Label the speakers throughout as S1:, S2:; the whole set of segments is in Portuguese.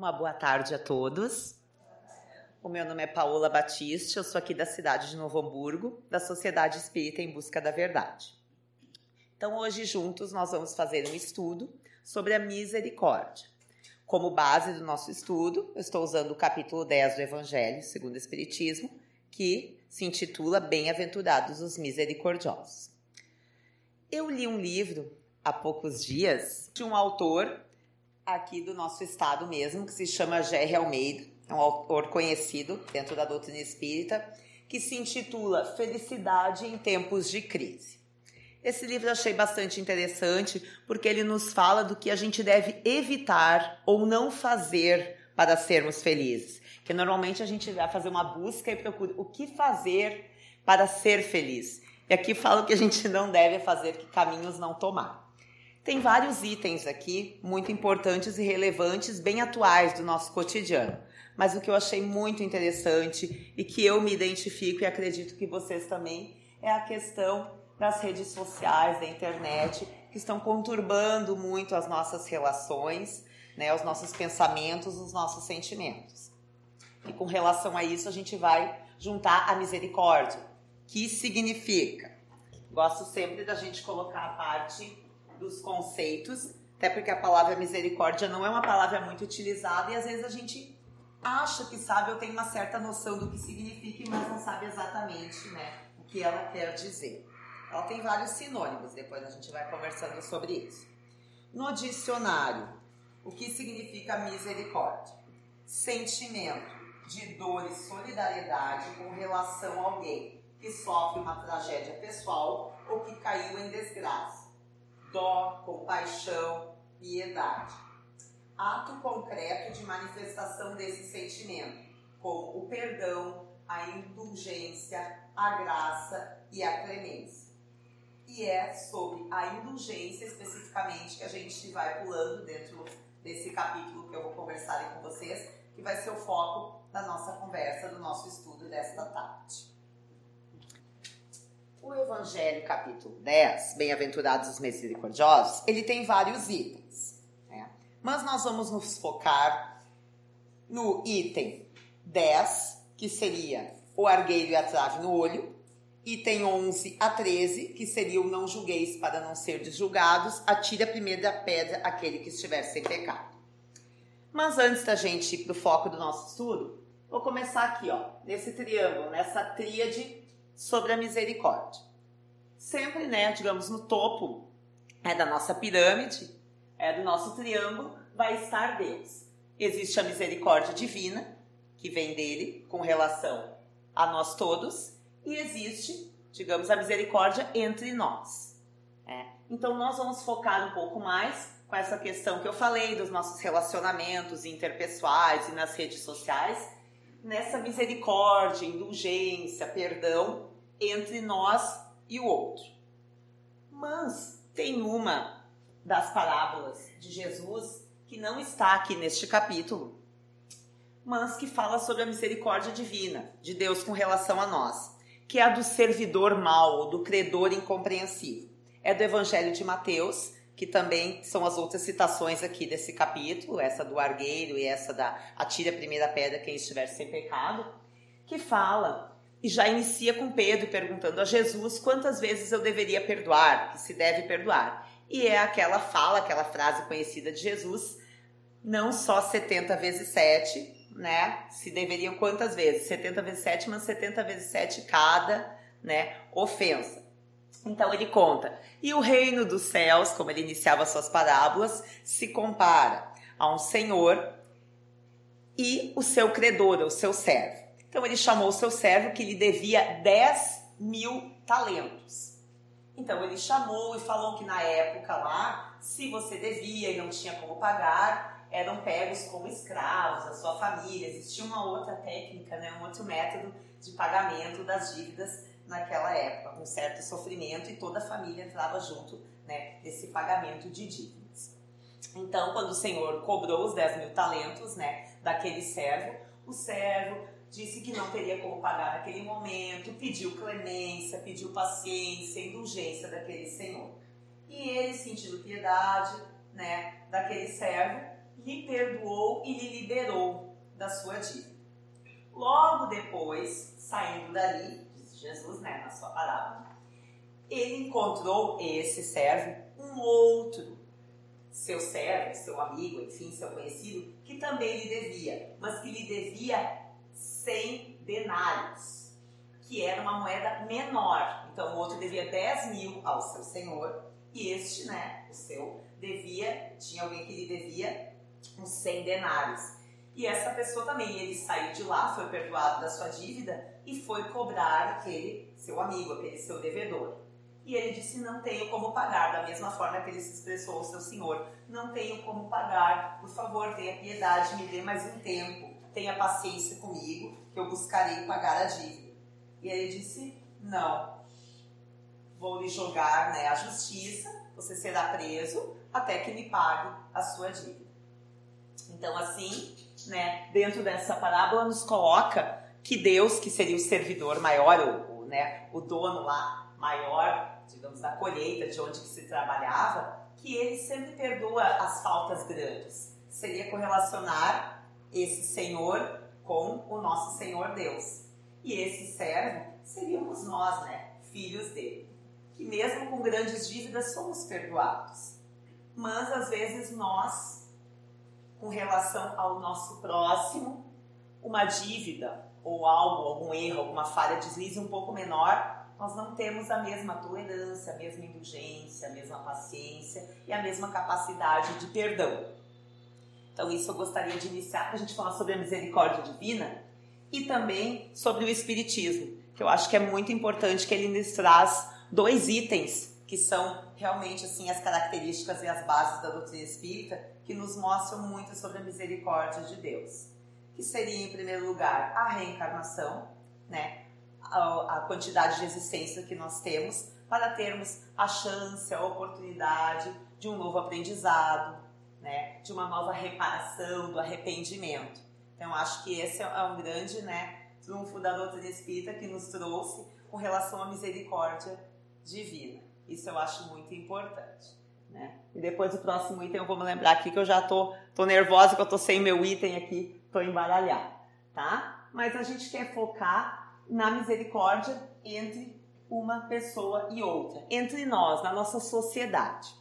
S1: Uma boa tarde a todos. O meu nome é Paola Batiste, eu sou aqui da cidade de Novo Hamburgo, da Sociedade Espírita em Busca da Verdade. Então, hoje, juntos, nós vamos fazer um estudo sobre a misericórdia. Como base do nosso estudo, eu estou usando o capítulo 10 do Evangelho, segundo o Espiritismo, que se intitula Bem-aventurados os misericordiosos. Eu li um livro há poucos dias de um autor aqui do nosso estado mesmo, que se chama Jerry Almeida, é um autor conhecido dentro da doutrina espírita, que se intitula Felicidade em Tempos de Crise. Esse livro eu achei bastante interessante porque ele nos fala do que a gente deve evitar ou não fazer para sermos felizes. Que normalmente a gente vai fazer uma busca e procura o que fazer para ser feliz. E aqui fala o que a gente não deve fazer, que caminhos não tomar. Tem vários itens aqui muito importantes e relevantes, bem atuais do nosso cotidiano. Mas o que eu achei muito interessante e que eu me identifico e acredito que vocês também é a questão das redes sociais, da internet, que estão conturbando muito as nossas relações, né, os nossos pensamentos, os nossos sentimentos. E com relação a isso, a gente vai juntar a misericórdia, que significa. Gosto sempre da gente colocar a parte dos conceitos, até porque a palavra misericórdia não é uma palavra muito utilizada e às vezes a gente acha que sabe ou tem uma certa noção do que significa, mas não sabe exatamente né, o que ela quer dizer. Ela tem vários sinônimos, depois a gente vai conversando sobre isso. No dicionário, o que significa misericórdia? Sentimento de dor e solidariedade com relação a alguém que sofre uma tragédia pessoal ou que caiu em desgraça dó, compaixão, piedade. Ato concreto de manifestação desse sentimento, como o perdão, a indulgência, a graça e a clemência. E é sobre a indulgência especificamente que a gente vai pulando dentro desse capítulo que eu vou conversar com vocês, que vai ser o foco da nossa conversa, do nosso estudo desta tarde. O Evangelho, capítulo 10, Bem-aventurados os misericordiosos, ele tem vários itens. Né? Mas nós vamos nos focar no item 10, que seria o argueiro e a trave no olho. Item 11 a 13, que seria o não julgueis para não ser julgados, atire a primeira pedra aquele que estiver sem pecado. Mas antes da gente ir para o foco do nosso estudo, vou começar aqui, ó, nesse triângulo, nessa tríade sobre a misericórdia. Sempre, né, digamos, no topo é da nossa pirâmide, é do nosso triângulo, vai estar Deus. Existe a misericórdia divina, que vem dele com relação a nós todos, e existe, digamos, a misericórdia entre nós. É. Então, nós vamos focar um pouco mais com essa questão que eu falei dos nossos relacionamentos interpessoais e nas redes sociais, nessa misericórdia, indulgência, perdão entre nós e o outro. Mas tem uma das parábolas de Jesus que não está aqui neste capítulo, mas que fala sobre a misericórdia divina de Deus com relação a nós, que é a do servidor mau, do credor incompreensível. É do Evangelho de Mateus, que também são as outras citações aqui desse capítulo, essa do argueiro e essa da atire a primeira pedra quem estiver sem pecado, que fala e já inicia com Pedro perguntando a Jesus quantas vezes eu deveria perdoar, que se deve perdoar. E é aquela fala, aquela frase conhecida de Jesus, não só 70 vezes 7, né? Se deveriam quantas vezes? 70 vezes 7, mas 70 vezes 7 cada, né, ofensa. Então ele conta: "E o reino dos céus, como ele iniciava suas parábolas, se compara a um senhor e o seu credor, o seu servo. Então ele chamou o seu servo que lhe devia 10 mil talentos. Então ele chamou e falou que na época lá, se você devia e não tinha como pagar, eram pegos como escravos, a sua família. Existia uma outra técnica, né, um outro método de pagamento das dívidas naquela época, com certo sofrimento, e toda a família entrava junto né, nesse pagamento de dívidas. Então, quando o Senhor cobrou os 10 mil talentos né, daquele servo, o servo disse que não teria como pagar naquele momento, pediu clemência, pediu paciência, indulgência daquele senhor. E ele, sentindo piedade, né, daquele servo, lhe perdoou e lhe liberou da sua dívida. Logo depois, saindo dali, diz Jesus, né, na sua parábola, ele encontrou esse servo, um outro seu servo, seu amigo, enfim, seu conhecido, que também lhe devia, mas que lhe devia 100 denários, que era uma moeda menor. Então o outro devia 10 mil ao seu senhor e este, né, o seu, devia, tinha alguém que lhe devia uns 100 denários. E essa pessoa também, ele saiu de lá, foi perdoado da sua dívida e foi cobrar aquele seu amigo, aquele seu devedor. E ele disse: Não tenho como pagar, da mesma forma que ele se expressou ao seu senhor: Não tenho como pagar, por favor, tenha piedade, me dê mais um tempo, tenha paciência comigo, que eu buscarei pagar a dívida. E ele disse: Não, vou lhe jogar né, a justiça, você será preso até que me pague a sua dívida. Então, assim, né, dentro dessa parábola, nos coloca que Deus, que seria o servidor maior, o, o, né, o dono lá maior, digamos, da colheita, de onde se trabalhava, que ele sempre perdoa as faltas grandes. Seria correlacionar esse Senhor com o nosso Senhor Deus. E esse servo seríamos nós, né, filhos dele. Que mesmo com grandes dívidas somos perdoados. Mas às vezes nós, com relação ao nosso próximo, uma dívida ou algo, algum erro, alguma falha, deslize um pouco menor, nós não temos a mesma tolerância, a mesma indulgência, a mesma paciência e a mesma capacidade de perdão. Então, isso eu gostaria de iniciar para a gente falar sobre a misericórdia divina e também sobre o Espiritismo, que eu acho que é muito importante que ele nos traz dois itens que são realmente assim as características e as bases da doutrina espírita que nos mostram muito sobre a misericórdia de Deus. Que seria, em primeiro lugar, a reencarnação, né? a, a quantidade de existência que nós temos para termos a chance, a oportunidade de um novo aprendizado, né, de uma nova reparação, do arrependimento. Então, acho que esse é um grande né, trunfo da doutrina espírita que nos trouxe com relação à misericórdia divina. Isso eu acho muito importante. Né? E depois o próximo item eu vou me lembrar aqui que eu já tô, tô nervosa que eu tô sem meu item aqui, tô embaralhada, tá? Mas a gente quer focar na misericórdia entre uma pessoa e outra, entre nós, na nossa sociedade.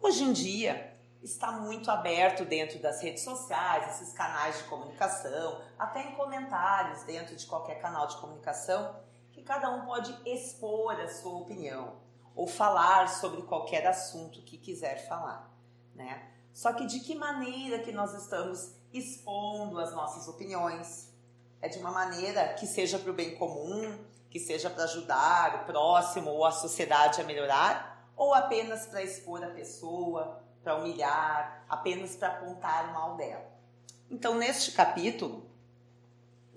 S1: Hoje em dia, está muito aberto dentro das redes sociais, esses canais de comunicação, até em comentários dentro de qualquer canal de comunicação, que cada um pode expor a sua opinião ou falar sobre qualquer assunto que quiser falar, né? Só que de que maneira que nós estamos expondo as nossas opiniões? é de uma maneira que seja para o bem comum, que seja para ajudar o próximo ou a sociedade a melhorar, ou apenas para expor a pessoa, para humilhar, apenas para apontar o mal dela. Então, neste capítulo,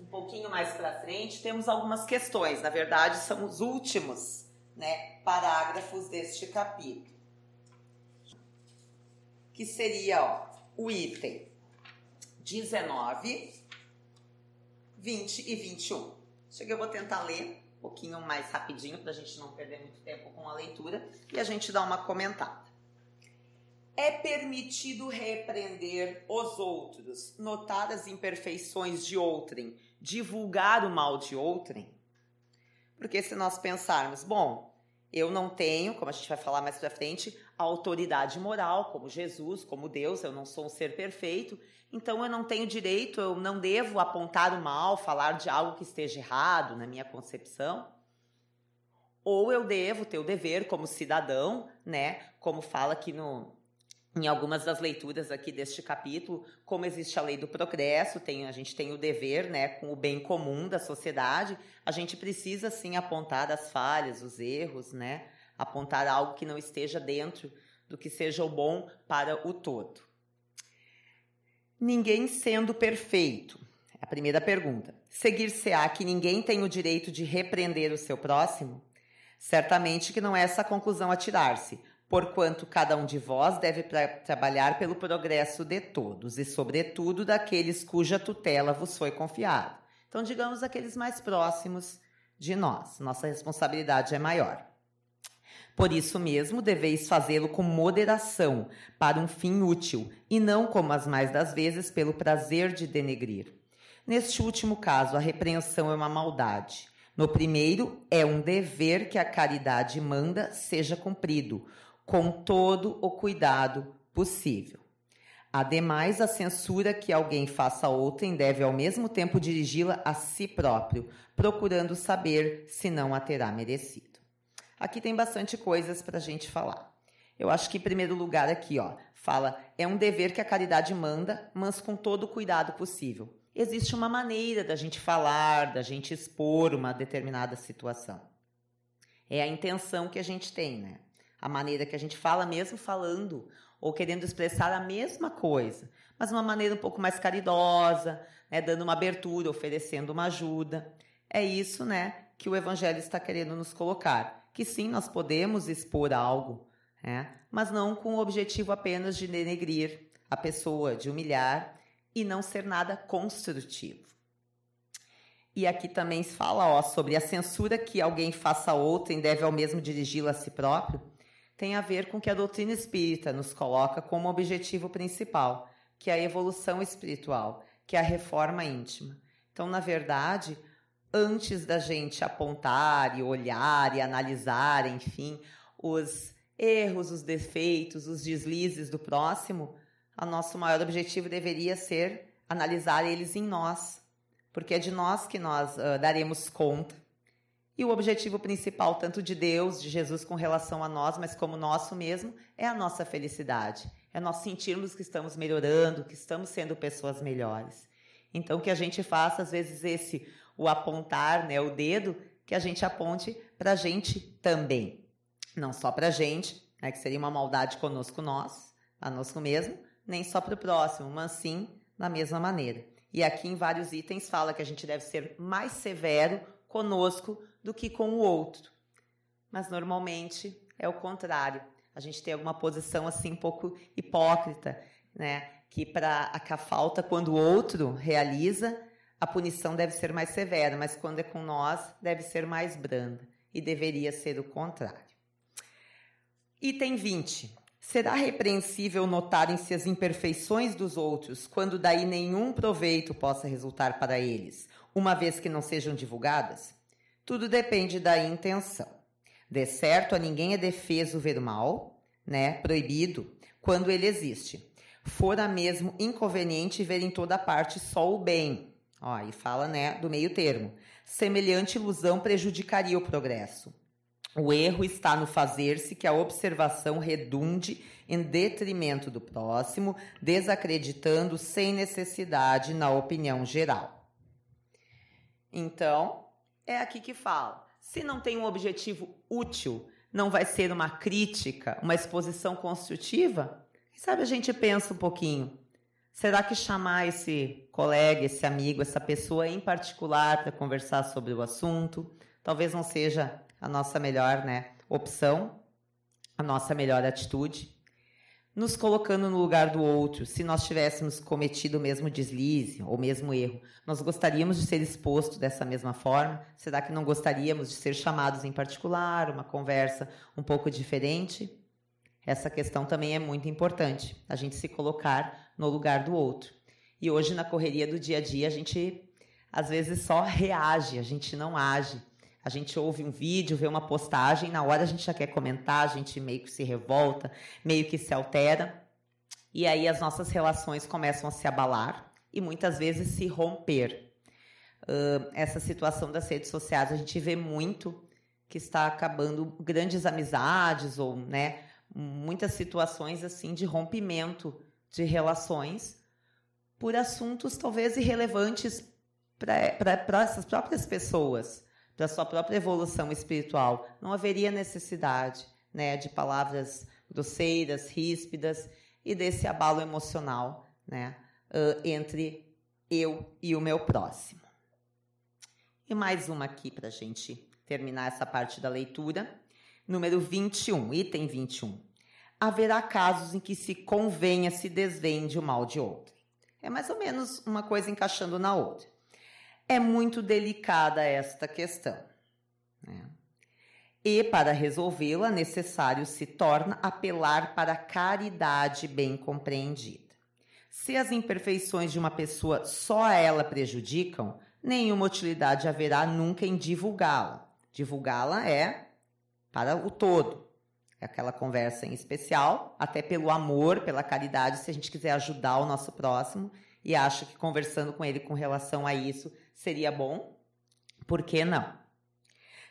S1: um pouquinho mais para frente, temos algumas questões. Na verdade, são os últimos né, parágrafos deste capítulo. Que seria ó, o item 19 20 e 21. Cheguei, eu vou tentar ler um pouquinho mais rapidinho para a gente não perder muito tempo com a leitura e a gente dá uma comentada. É permitido repreender os outros, notar as imperfeições de outrem, divulgar o mal de outrem? Porque se nós pensarmos, bom, eu não tenho, como a gente vai falar mais para frente, a autoridade moral, como Jesus, como Deus, eu não sou um ser perfeito, então eu não tenho direito, eu não devo apontar o mal, falar de algo que esteja errado na minha concepção. Ou eu devo ter o dever como cidadão, né? Como fala aqui no, em algumas das leituras aqui deste capítulo, como existe a lei do progresso, tem, a gente tem o dever, né, com o bem comum da sociedade, a gente precisa sim apontar as falhas, os erros, né, apontar algo que não esteja dentro do que seja o bom para o todo ninguém sendo perfeito? É a primeira pergunta. Seguir-se-á que ninguém tem o direito de repreender o seu próximo? Certamente que não é essa a conclusão a tirar-se, porquanto cada um de vós deve trabalhar pelo progresso de todos, e sobretudo daqueles cuja tutela vos foi confiada. Então, digamos aqueles mais próximos de nós. Nossa responsabilidade é maior. Por isso mesmo, deveis fazê-lo com moderação, para um fim útil, e não, como as mais das vezes, pelo prazer de denegrir. Neste último caso, a repreensão é uma maldade. No primeiro, é um dever que a caridade manda seja cumprido, com todo o cuidado possível. Ademais, a censura que alguém faça a outrem deve ao mesmo tempo dirigi-la a si próprio, procurando saber se não a terá merecido. Aqui tem bastante coisas para a gente falar. Eu acho que, em primeiro lugar, aqui, ó, fala: é um dever que a caridade manda, mas com todo o cuidado possível. Existe uma maneira da gente falar, da gente expor uma determinada situação. É a intenção que a gente tem, né? A maneira que a gente fala, mesmo falando ou querendo expressar a mesma coisa, mas uma maneira um pouco mais caridosa, né, dando uma abertura, oferecendo uma ajuda. É isso, né, que o evangelho está querendo nos colocar, que sim, nós podemos expor algo, né, mas não com o objetivo apenas de denegrir a pessoa, de humilhar e não ser nada construtivo. E aqui também se fala ó, sobre a censura que alguém faça a outrem deve ao mesmo dirigi-la a si próprio tem a ver com que a doutrina espírita nos coloca como objetivo principal, que é a evolução espiritual, que é a reforma íntima. Então, na verdade, antes da gente apontar e olhar e analisar, enfim, os erros, os defeitos, os deslizes do próximo, o nosso maior objetivo deveria ser analisar eles em nós, porque é de nós que nós uh, daremos conta e o objetivo principal, tanto de Deus, de Jesus com relação a nós, mas como nosso mesmo, é a nossa felicidade. É nós sentirmos que estamos melhorando, que estamos sendo pessoas melhores. Então, que a gente faça, às vezes, esse, o apontar, né, o dedo, que a gente aponte para a gente também. Não só para a gente, né, que seria uma maldade conosco nós, conosco mesmo, nem só para o próximo, mas sim da mesma maneira. E aqui em vários itens fala que a gente deve ser mais severo conosco do que com o outro. Mas normalmente é o contrário. A gente tem alguma posição assim um pouco hipócrita, né? Que para a falta quando o outro realiza, a punição deve ser mais severa, mas quando é com nós, deve ser mais branda e deveria ser o contrário. Item 20. Será repreensível notarem-se as imperfeições dos outros, quando daí nenhum proveito possa resultar para eles, uma vez que não sejam divulgadas? Tudo depende da intenção. De certo, a ninguém é defeso ver mal, né? Proibido, quando ele existe. Fora mesmo inconveniente ver em toda parte só o bem. Ó, e fala, né, do meio termo. Semelhante ilusão prejudicaria o progresso. O erro está no fazer-se que a observação redunde em detrimento do próximo, desacreditando sem necessidade na opinião geral. Então, é aqui que fala. Se não tem um objetivo útil, não vai ser uma crítica, uma exposição construtiva? Quem sabe a gente pensa um pouquinho. Será que chamar esse colega, esse amigo, essa pessoa em particular para conversar sobre o assunto, talvez não seja a nossa melhor né, opção, a nossa melhor atitude? Nos colocando no lugar do outro, se nós tivéssemos cometido o mesmo deslize ou mesmo erro, nós gostaríamos de ser exposto dessa mesma forma? Será que não gostaríamos de ser chamados em particular, uma conversa um pouco diferente? Essa questão também é muito importante, a gente se colocar no lugar do outro. E hoje, na correria do dia a dia, a gente às vezes só reage, a gente não age. A gente ouve um vídeo, vê uma postagem, na hora a gente já quer comentar, a gente meio que se revolta, meio que se altera. E aí as nossas relações começam a se abalar e muitas vezes se romper. Uh, essa situação das redes sociais a gente vê muito que está acabando grandes amizades ou né, muitas situações assim de rompimento de relações por assuntos talvez irrelevantes para essas próprias pessoas da sua própria evolução espiritual, não haveria necessidade né, de palavras grosseiras, ríspidas e desse abalo emocional né, entre eu e o meu próximo. E mais uma aqui para a gente terminar essa parte da leitura. Número 21, item 21. Haverá casos em que se convenha se desvende o mal de outro. É mais ou menos uma coisa encaixando na outra. É muito delicada esta questão. Né? E para resolvê-la, necessário se torna apelar para a caridade bem compreendida. Se as imperfeições de uma pessoa só a ela prejudicam, nenhuma utilidade haverá nunca em divulgá-la. Divulgá-la é para o todo. É aquela conversa em especial, até pelo amor, pela caridade, se a gente quiser ajudar o nosso próximo e acha que conversando com ele com relação a isso seria bom, por que não?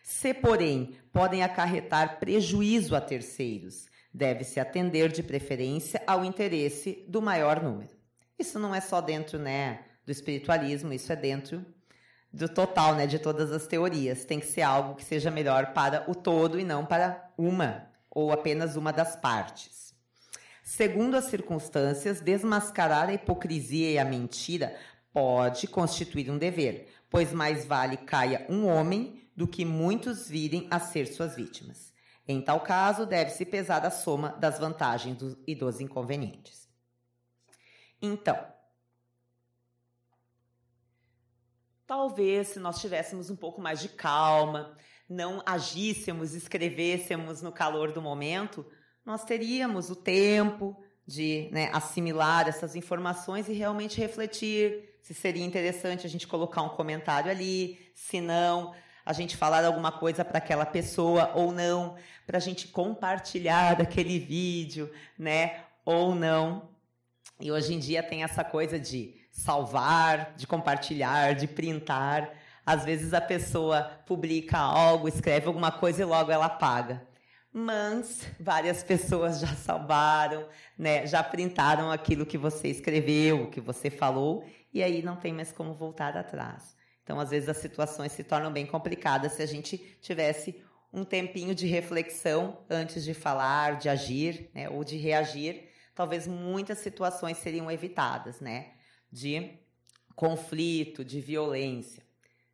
S1: Se, porém, podem acarretar prejuízo a terceiros, deve-se atender de preferência ao interesse do maior número. Isso não é só dentro né, do espiritualismo, isso é dentro do total, né, de todas as teorias. Tem que ser algo que seja melhor para o todo e não para uma ou apenas uma das partes. Segundo as circunstâncias, desmascarar a hipocrisia e a mentira pode constituir um dever, pois mais vale caia um homem do que muitos virem a ser suas vítimas. Em tal caso, deve-se pesar a soma das vantagens do, e dos inconvenientes. Então, talvez se nós tivéssemos um pouco mais de calma, não agíssemos, escrevêssemos no calor do momento, nós teríamos o tempo de né, assimilar essas informações e realmente refletir se seria interessante a gente colocar um comentário ali, se não, a gente falar alguma coisa para aquela pessoa ou não, para a gente compartilhar daquele vídeo, né? Ou não. E hoje em dia tem essa coisa de salvar, de compartilhar, de printar. Às vezes a pessoa publica algo, escreve alguma coisa e logo ela apaga. Mas várias pessoas já salvaram, né? Já printaram aquilo que você escreveu, que você falou, e aí não tem mais como voltar atrás. Então, às vezes, as situações se tornam bem complicadas se a gente tivesse um tempinho de reflexão antes de falar, de agir, né, ou de reagir. Talvez muitas situações seriam evitadas, né? De conflito, de violência.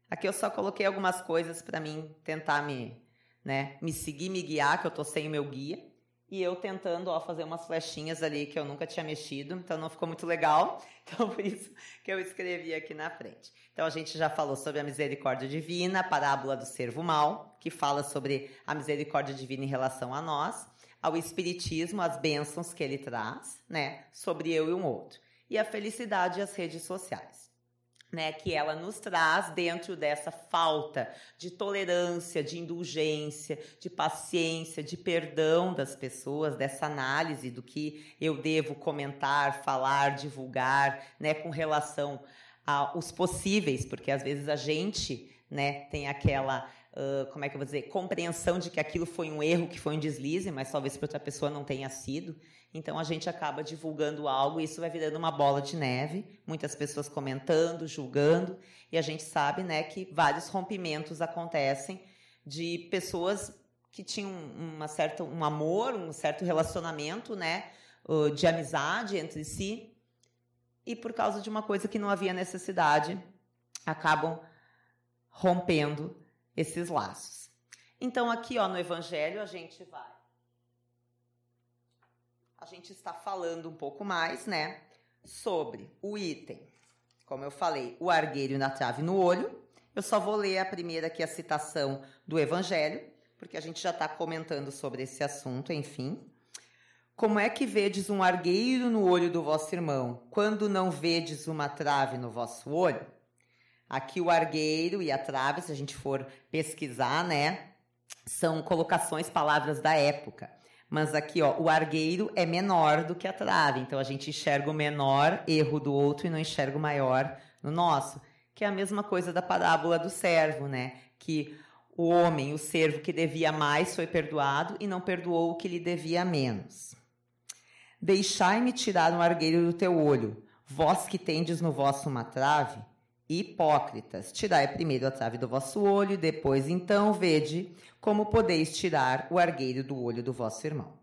S1: Aqui eu só coloquei algumas coisas para mim tentar me, né, me seguir, me guiar, que eu tô sem o meu guia. E eu tentando ó, fazer umas flechinhas ali que eu nunca tinha mexido, então não ficou muito legal. Então, por isso que eu escrevi aqui na frente. Então, a gente já falou sobre a misericórdia divina, a parábola do servo mal, que fala sobre a misericórdia divina em relação a nós, ao espiritismo, as bênçãos que ele traz, né, sobre eu e um outro, e a felicidade e as redes sociais né, que ela nos traz dentro dessa falta de tolerância, de indulgência, de paciência, de perdão das pessoas, dessa análise do que eu devo comentar, falar, divulgar, né, com relação aos possíveis, porque às vezes a gente, né, tem aquela Uh, como é que eu vou dizer, compreensão de que aquilo foi um erro, que foi um deslize, mas talvez para outra pessoa não tenha sido. Então a gente acaba divulgando algo e isso vai virando uma bola de neve, muitas pessoas comentando, julgando, e a gente sabe, né, que vários rompimentos acontecem de pessoas que tinham uma certa, um amor, um certo relacionamento, né, de amizade entre si, e por causa de uma coisa que não havia necessidade, acabam rompendo esses laços. Então aqui, ó, no evangelho a gente vai a gente está falando um pouco mais, né, sobre o item. Como eu falei, o argueiro na trave no olho. Eu só vou ler a primeira aqui, a citação do Evangelho, porque a gente já está comentando sobre esse assunto, enfim. Como é que vedes um argueiro no olho do vosso irmão, quando não vedes uma trave no vosso olho? Aqui o argueiro e a trave, se a gente for pesquisar, né, são colocações, palavras da época. Mas aqui, ó, o argueiro é menor do que a trave. Então a gente enxerga o menor erro do outro e não enxerga o maior no nosso. Que é a mesma coisa da parábola do servo, né? Que o homem, o servo que devia mais, foi perdoado e não perdoou o que lhe devia menos. Deixai-me tirar um argueiro do teu olho, vós que tendes no vosso uma trave, Hipócritas, tirai primeiro a trave do vosso olho, depois então vede como podeis tirar o argueiro do olho do vosso irmão.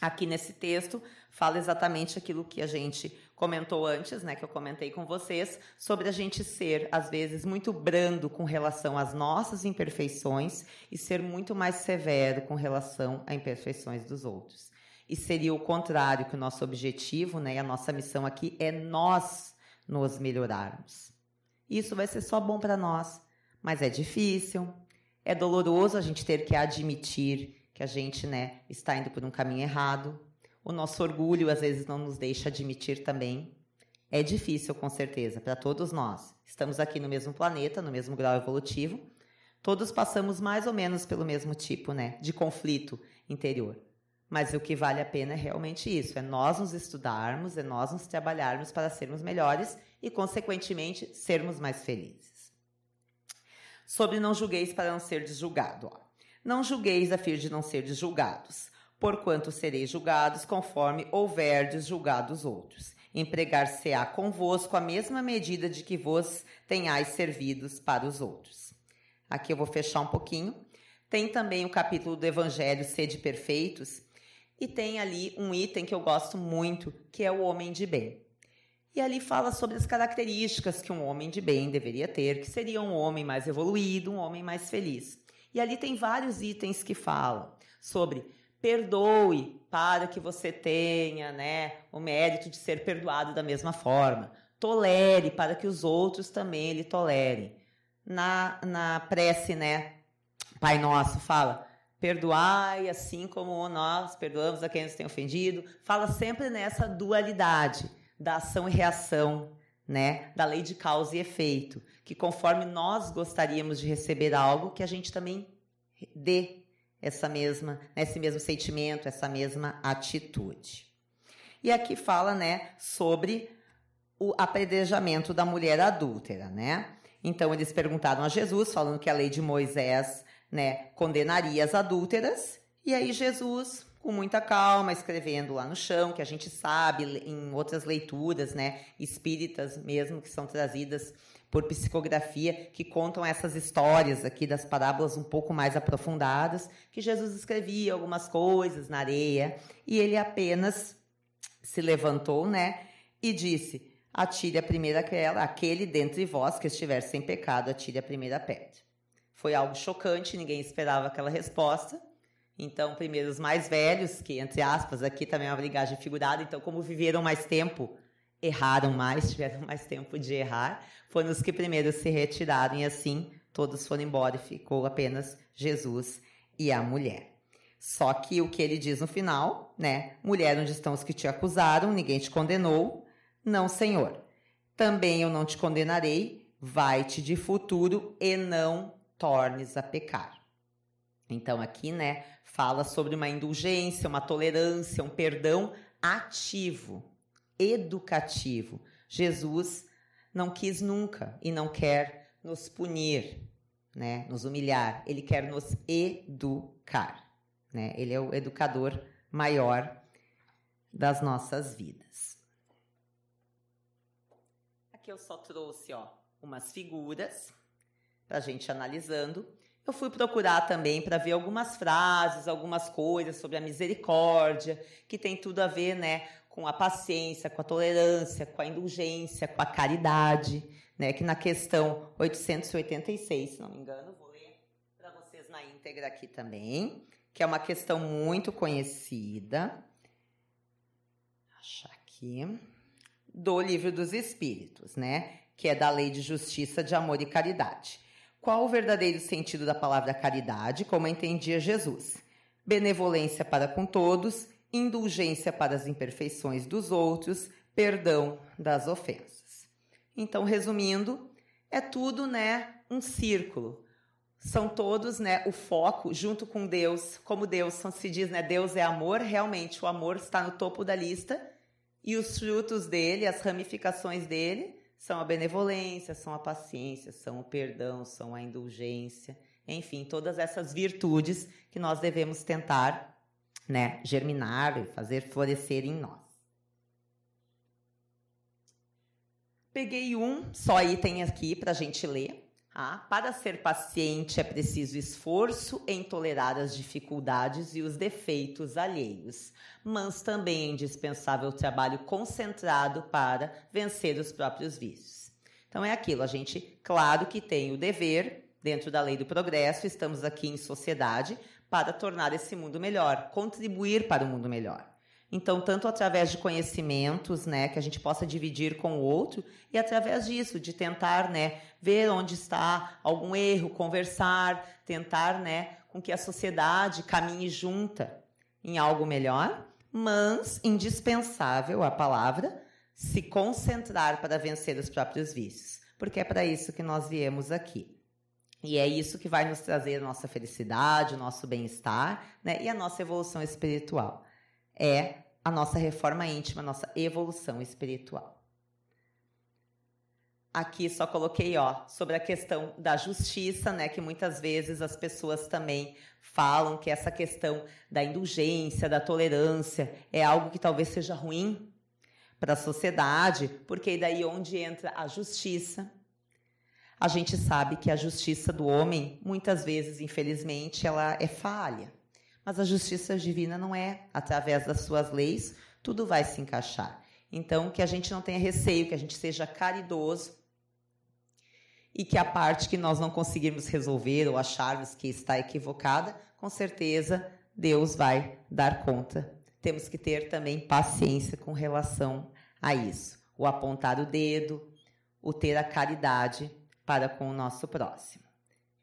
S1: Aqui nesse texto fala exatamente aquilo que a gente comentou antes, né, que eu comentei com vocês, sobre a gente ser às vezes muito brando com relação às nossas imperfeições e ser muito mais severo com relação a imperfeições dos outros. E seria o contrário, que o nosso objetivo, né, a nossa missão aqui é nós nos melhorarmos. Isso vai ser só bom para nós, mas é difícil, É doloroso a gente ter que admitir que a gente, né, está indo por um caminho errado. O nosso orgulho às vezes não nos deixa admitir também. É difícil, com certeza, para todos nós. Estamos aqui no mesmo planeta, no mesmo grau evolutivo. Todos passamos mais ou menos pelo mesmo tipo, né, de conflito interior. Mas o que vale a pena é realmente isso: é nós nos estudarmos, é nós nos trabalharmos para sermos melhores e, consequentemente, sermos mais felizes. Sobre não julgueis para não ser desjulgado. Ó. Não julgueis a fim de não ser desjulgados, porquanto sereis julgados conforme houverdes julgado os outros. Empregar-se-á convosco a mesma medida de que vos tenhais servidos para os outros. Aqui eu vou fechar um pouquinho. Tem também o capítulo do Evangelho Sede Perfeitos, e tem ali um item que eu gosto muito, que é o homem de bem. E ali fala sobre as características que um homem de bem deveria ter, que seria um homem mais evoluído, um homem mais feliz. E ali tem vários itens que falam sobre perdoe para que você tenha, né, o mérito de ser perdoado da mesma forma. Tolere para que os outros também lhe tolerem. Na, na prece, né, Pai Nosso fala: perdoai assim como nós perdoamos a quem nos tem ofendido. Fala sempre nessa dualidade da ação e reação, né? Da lei de causa e efeito, que conforme nós gostaríamos de receber algo, que a gente também dê essa mesma, né, esse mesmo sentimento, essa mesma atitude. E aqui fala, né, sobre o apedrejamento da mulher adúltera, né? Então eles perguntaram a Jesus, falando que a lei de Moisés né, condenaria as adúlteras. E aí Jesus, com muita calma, escrevendo lá no chão, que a gente sabe em outras leituras, né, espíritas mesmo que são trazidas por psicografia, que contam essas histórias aqui das parábolas um pouco mais aprofundadas, que Jesus escrevia algumas coisas na areia e ele apenas se levantou, né, e disse: Atire a primeira aquela, aquele dentre vós que estiver sem pecado, atire a primeira pedra. Foi algo chocante, ninguém esperava aquela resposta. Então, primeiro os mais velhos, que entre aspas aqui também é uma brigagem figurada, então como viveram mais tempo, erraram mais, tiveram mais tempo de errar, foram os que primeiro se retiraram e assim todos foram embora e ficou apenas Jesus e a mulher. Só que o que ele diz no final, né? Mulher, onde estão os que te acusaram? Ninguém te condenou? Não, Senhor. Também eu não te condenarei. Vai-te de futuro e não tornes a pecar. Então aqui, né, fala sobre uma indulgência, uma tolerância, um perdão ativo, educativo. Jesus não quis nunca e não quer nos punir, né, nos humilhar. Ele quer nos educar, né? Ele é o educador maior das nossas vidas. Aqui eu só trouxe, ó, umas figuras para a gente analisando. Eu fui procurar também para ver algumas frases, algumas coisas sobre a misericórdia, que tem tudo a ver, né, com a paciência, com a tolerância, com a indulgência, com a caridade, né, que na questão 886, se não me engano, vou ler para vocês na íntegra aqui também, que é uma questão muito conhecida. Achar aqui do Livro dos Espíritos, né, que é da Lei de Justiça, de Amor e Caridade. Qual o verdadeiro sentido da palavra caridade, como entendia Jesus? Benevolência para com todos, indulgência para as imperfeições dos outros, perdão das ofensas. Então, resumindo, é tudo, né, um círculo. São todos, né, o foco junto com Deus, como Deus se diz, né, Deus é amor, realmente o amor está no topo da lista e os frutos dele, as ramificações dele, são a benevolência, são a paciência, são o perdão, são a indulgência, enfim, todas essas virtudes que nós devemos tentar, né, germinar e fazer florescer em nós. Peguei um só item aqui para a gente ler. Ah, para ser paciente é preciso esforço em tolerar as dificuldades e os defeitos alheios, mas também é indispensável trabalho concentrado para vencer os próprios vícios. Então é aquilo, a gente, claro que tem o dever, dentro da lei do progresso, estamos aqui em sociedade para tornar esse mundo melhor, contribuir para o um mundo melhor. Então, tanto através de conhecimentos, né, que a gente possa dividir com o outro, e através disso, de tentar, né, ver onde está algum erro, conversar, tentar, né, com que a sociedade caminhe junta em algo melhor, mas indispensável a palavra se concentrar para vencer os próprios vícios, porque é para isso que nós viemos aqui. E é isso que vai nos trazer nossa felicidade, nosso bem-estar, né, e a nossa evolução espiritual é a nossa reforma íntima, a nossa evolução espiritual. Aqui só coloquei, ó, sobre a questão da justiça, né, que muitas vezes as pessoas também falam que essa questão da indulgência, da tolerância, é algo que talvez seja ruim para a sociedade, porque daí onde entra a justiça, a gente sabe que a justiça do homem, muitas vezes, infelizmente, ela é falha. Mas a justiça divina não é através das suas leis, tudo vai se encaixar. Então, que a gente não tenha receio, que a gente seja caridoso e que a parte que nós não conseguirmos resolver ou acharmos que está equivocada, com certeza Deus vai dar conta. Temos que ter também paciência com relação a isso. O apontar o dedo, o ter a caridade para com o nosso próximo.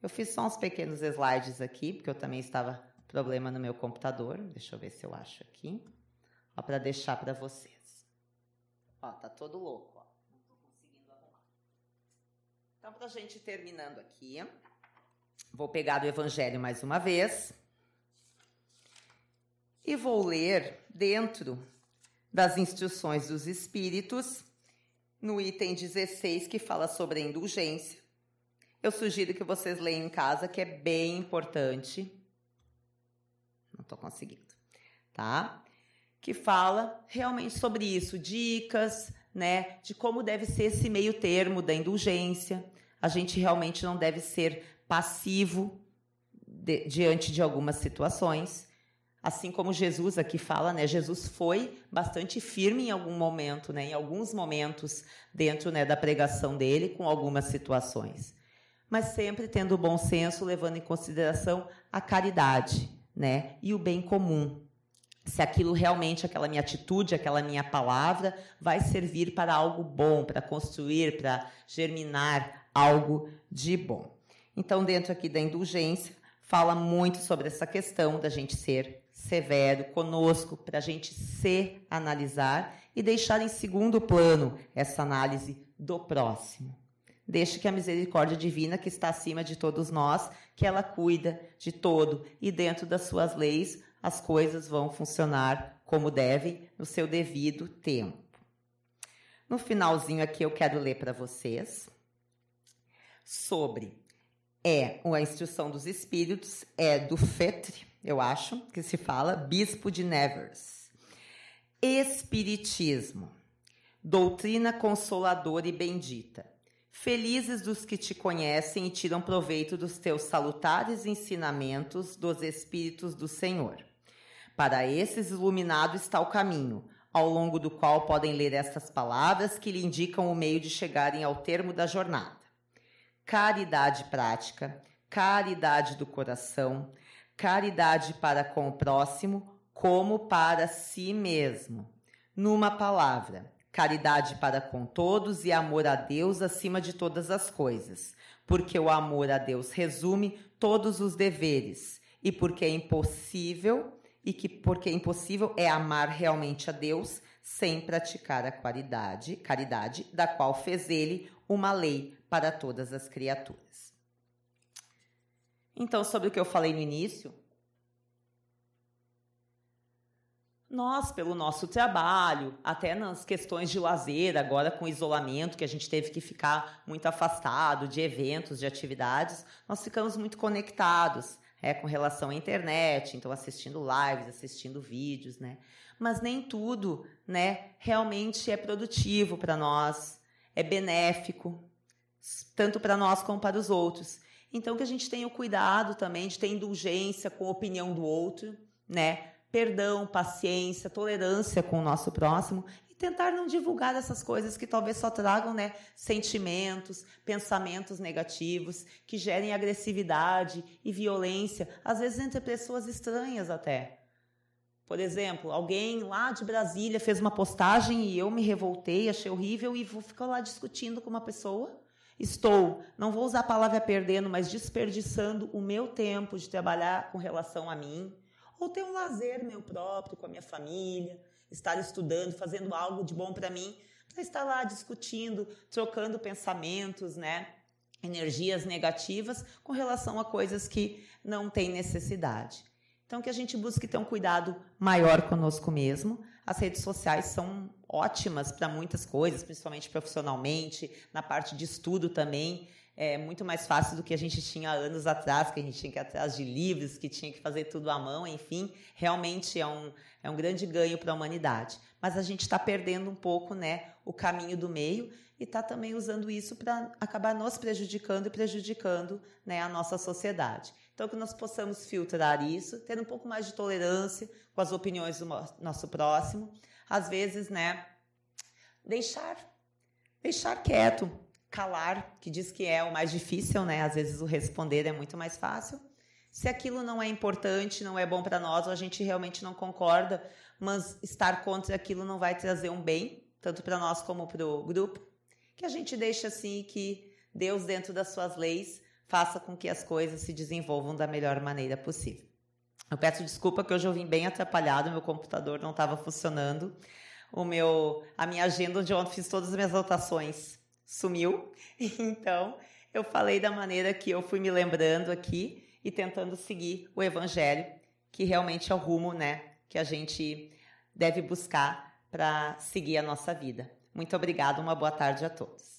S1: Eu fiz só uns pequenos slides aqui, porque eu também estava problema no meu computador. Deixa eu ver se eu acho aqui. Ó, para deixar para vocês. Ó, tá todo louco, ó. Não tô conseguindo arrumar. Então, pra gente terminando aqui, vou pegar o evangelho mais uma vez. E vou ler dentro das instruções dos espíritos, no item 16, que fala sobre a indulgência. Eu sugiro que vocês leiam em casa, que é bem importante não estou conseguindo, tá? Que fala realmente sobre isso, dicas, né, de como deve ser esse meio termo da indulgência. A gente realmente não deve ser passivo de, diante de algumas situações. Assim como Jesus aqui fala, né? Jesus foi bastante firme em algum momento, né? Em alguns momentos dentro né, da pregação dele, com algumas situações. Mas sempre tendo bom senso, levando em consideração a caridade, né? E o bem comum. Se aquilo realmente, aquela minha atitude, aquela minha palavra, vai servir para algo bom, para construir, para germinar algo de bom. Então, dentro aqui da indulgência, fala muito sobre essa questão da gente ser severo conosco, para a gente se analisar e deixar em segundo plano essa análise do próximo. Deixe que a misericórdia divina que está acima de todos nós, que ela cuida de todo e dentro das suas leis as coisas vão funcionar como devem no seu devido tempo. No finalzinho aqui eu quero ler para vocês sobre é a instrução dos espíritos, é do Fetre, eu acho, que se fala, bispo de Nevers. Espiritismo, doutrina consoladora e bendita Felizes dos que te conhecem e tiram proveito dos teus salutares ensinamentos dos Espíritos do Senhor. Para esses iluminado está o caminho, ao longo do qual podem ler estas palavras que lhe indicam o meio de chegarem ao termo da jornada. Caridade prática, caridade do coração, caridade para com o próximo, como para si mesmo. Numa palavra, caridade para com todos e amor a Deus acima de todas as coisas, porque o amor a Deus resume todos os deveres e porque é impossível e que porque é impossível é amar realmente a Deus sem praticar a caridade, caridade da qual fez ele uma lei para todas as criaturas. Então, sobre o que eu falei no início, Nós, pelo nosso trabalho, até nas questões de lazer, agora com isolamento, que a gente teve que ficar muito afastado de eventos, de atividades, nós ficamos muito conectados é, com relação à internet, então assistindo lives, assistindo vídeos, né? Mas nem tudo, né, realmente é produtivo para nós, é benéfico, tanto para nós como para os outros. Então que a gente tenha o cuidado também de ter indulgência com a opinião do outro, né? Perdão, paciência, tolerância com o nosso próximo e tentar não divulgar essas coisas que talvez só tragam né, sentimentos, pensamentos negativos, que gerem agressividade e violência, às vezes entre pessoas estranhas até. Por exemplo, alguém lá de Brasília fez uma postagem e eu me revoltei, achei horrível e vou ficar lá discutindo com uma pessoa. Estou, não vou usar a palavra perdendo, mas desperdiçando o meu tempo de trabalhar com relação a mim, ou ter um lazer meu próprio com a minha família, estar estudando, fazendo algo de bom para mim, para estar lá discutindo, trocando pensamentos, né? Energias negativas com relação a coisas que não têm necessidade. Então, que a gente busque ter um cuidado maior conosco mesmo. As redes sociais são ótimas para muitas coisas, principalmente profissionalmente, na parte de estudo também. É muito mais fácil do que a gente tinha anos atrás, que a gente tinha que ir atrás de livros, que tinha que fazer tudo à mão, enfim. Realmente é um, é um grande ganho para a humanidade. Mas a gente está perdendo um pouco né, o caminho do meio e está também usando isso para acabar nos prejudicando e prejudicando né, a nossa sociedade. Então, que nós possamos filtrar isso, ter um pouco mais de tolerância com as opiniões do nosso próximo. Às vezes, né, deixar, deixar quieto, calar, que diz que é o mais difícil, né? Às vezes o responder é muito mais fácil. Se aquilo não é importante, não é bom para nós, ou a gente realmente não concorda, mas estar contra aquilo não vai trazer um bem, tanto para nós como para o grupo, que a gente deixe assim que Deus, dentro das suas leis, faça com que as coisas se desenvolvam da melhor maneira possível. Eu peço desculpa que hoje eu vim bem atrapalhado, meu computador não estava funcionando. O meu, a minha agenda onde ontem fiz todas as minhas anotações sumiu. Então, eu falei da maneira que eu fui me lembrando aqui e tentando seguir o evangelho, que realmente é o rumo, né, que a gente deve buscar para seguir a nossa vida. Muito obrigada, uma boa tarde a todos.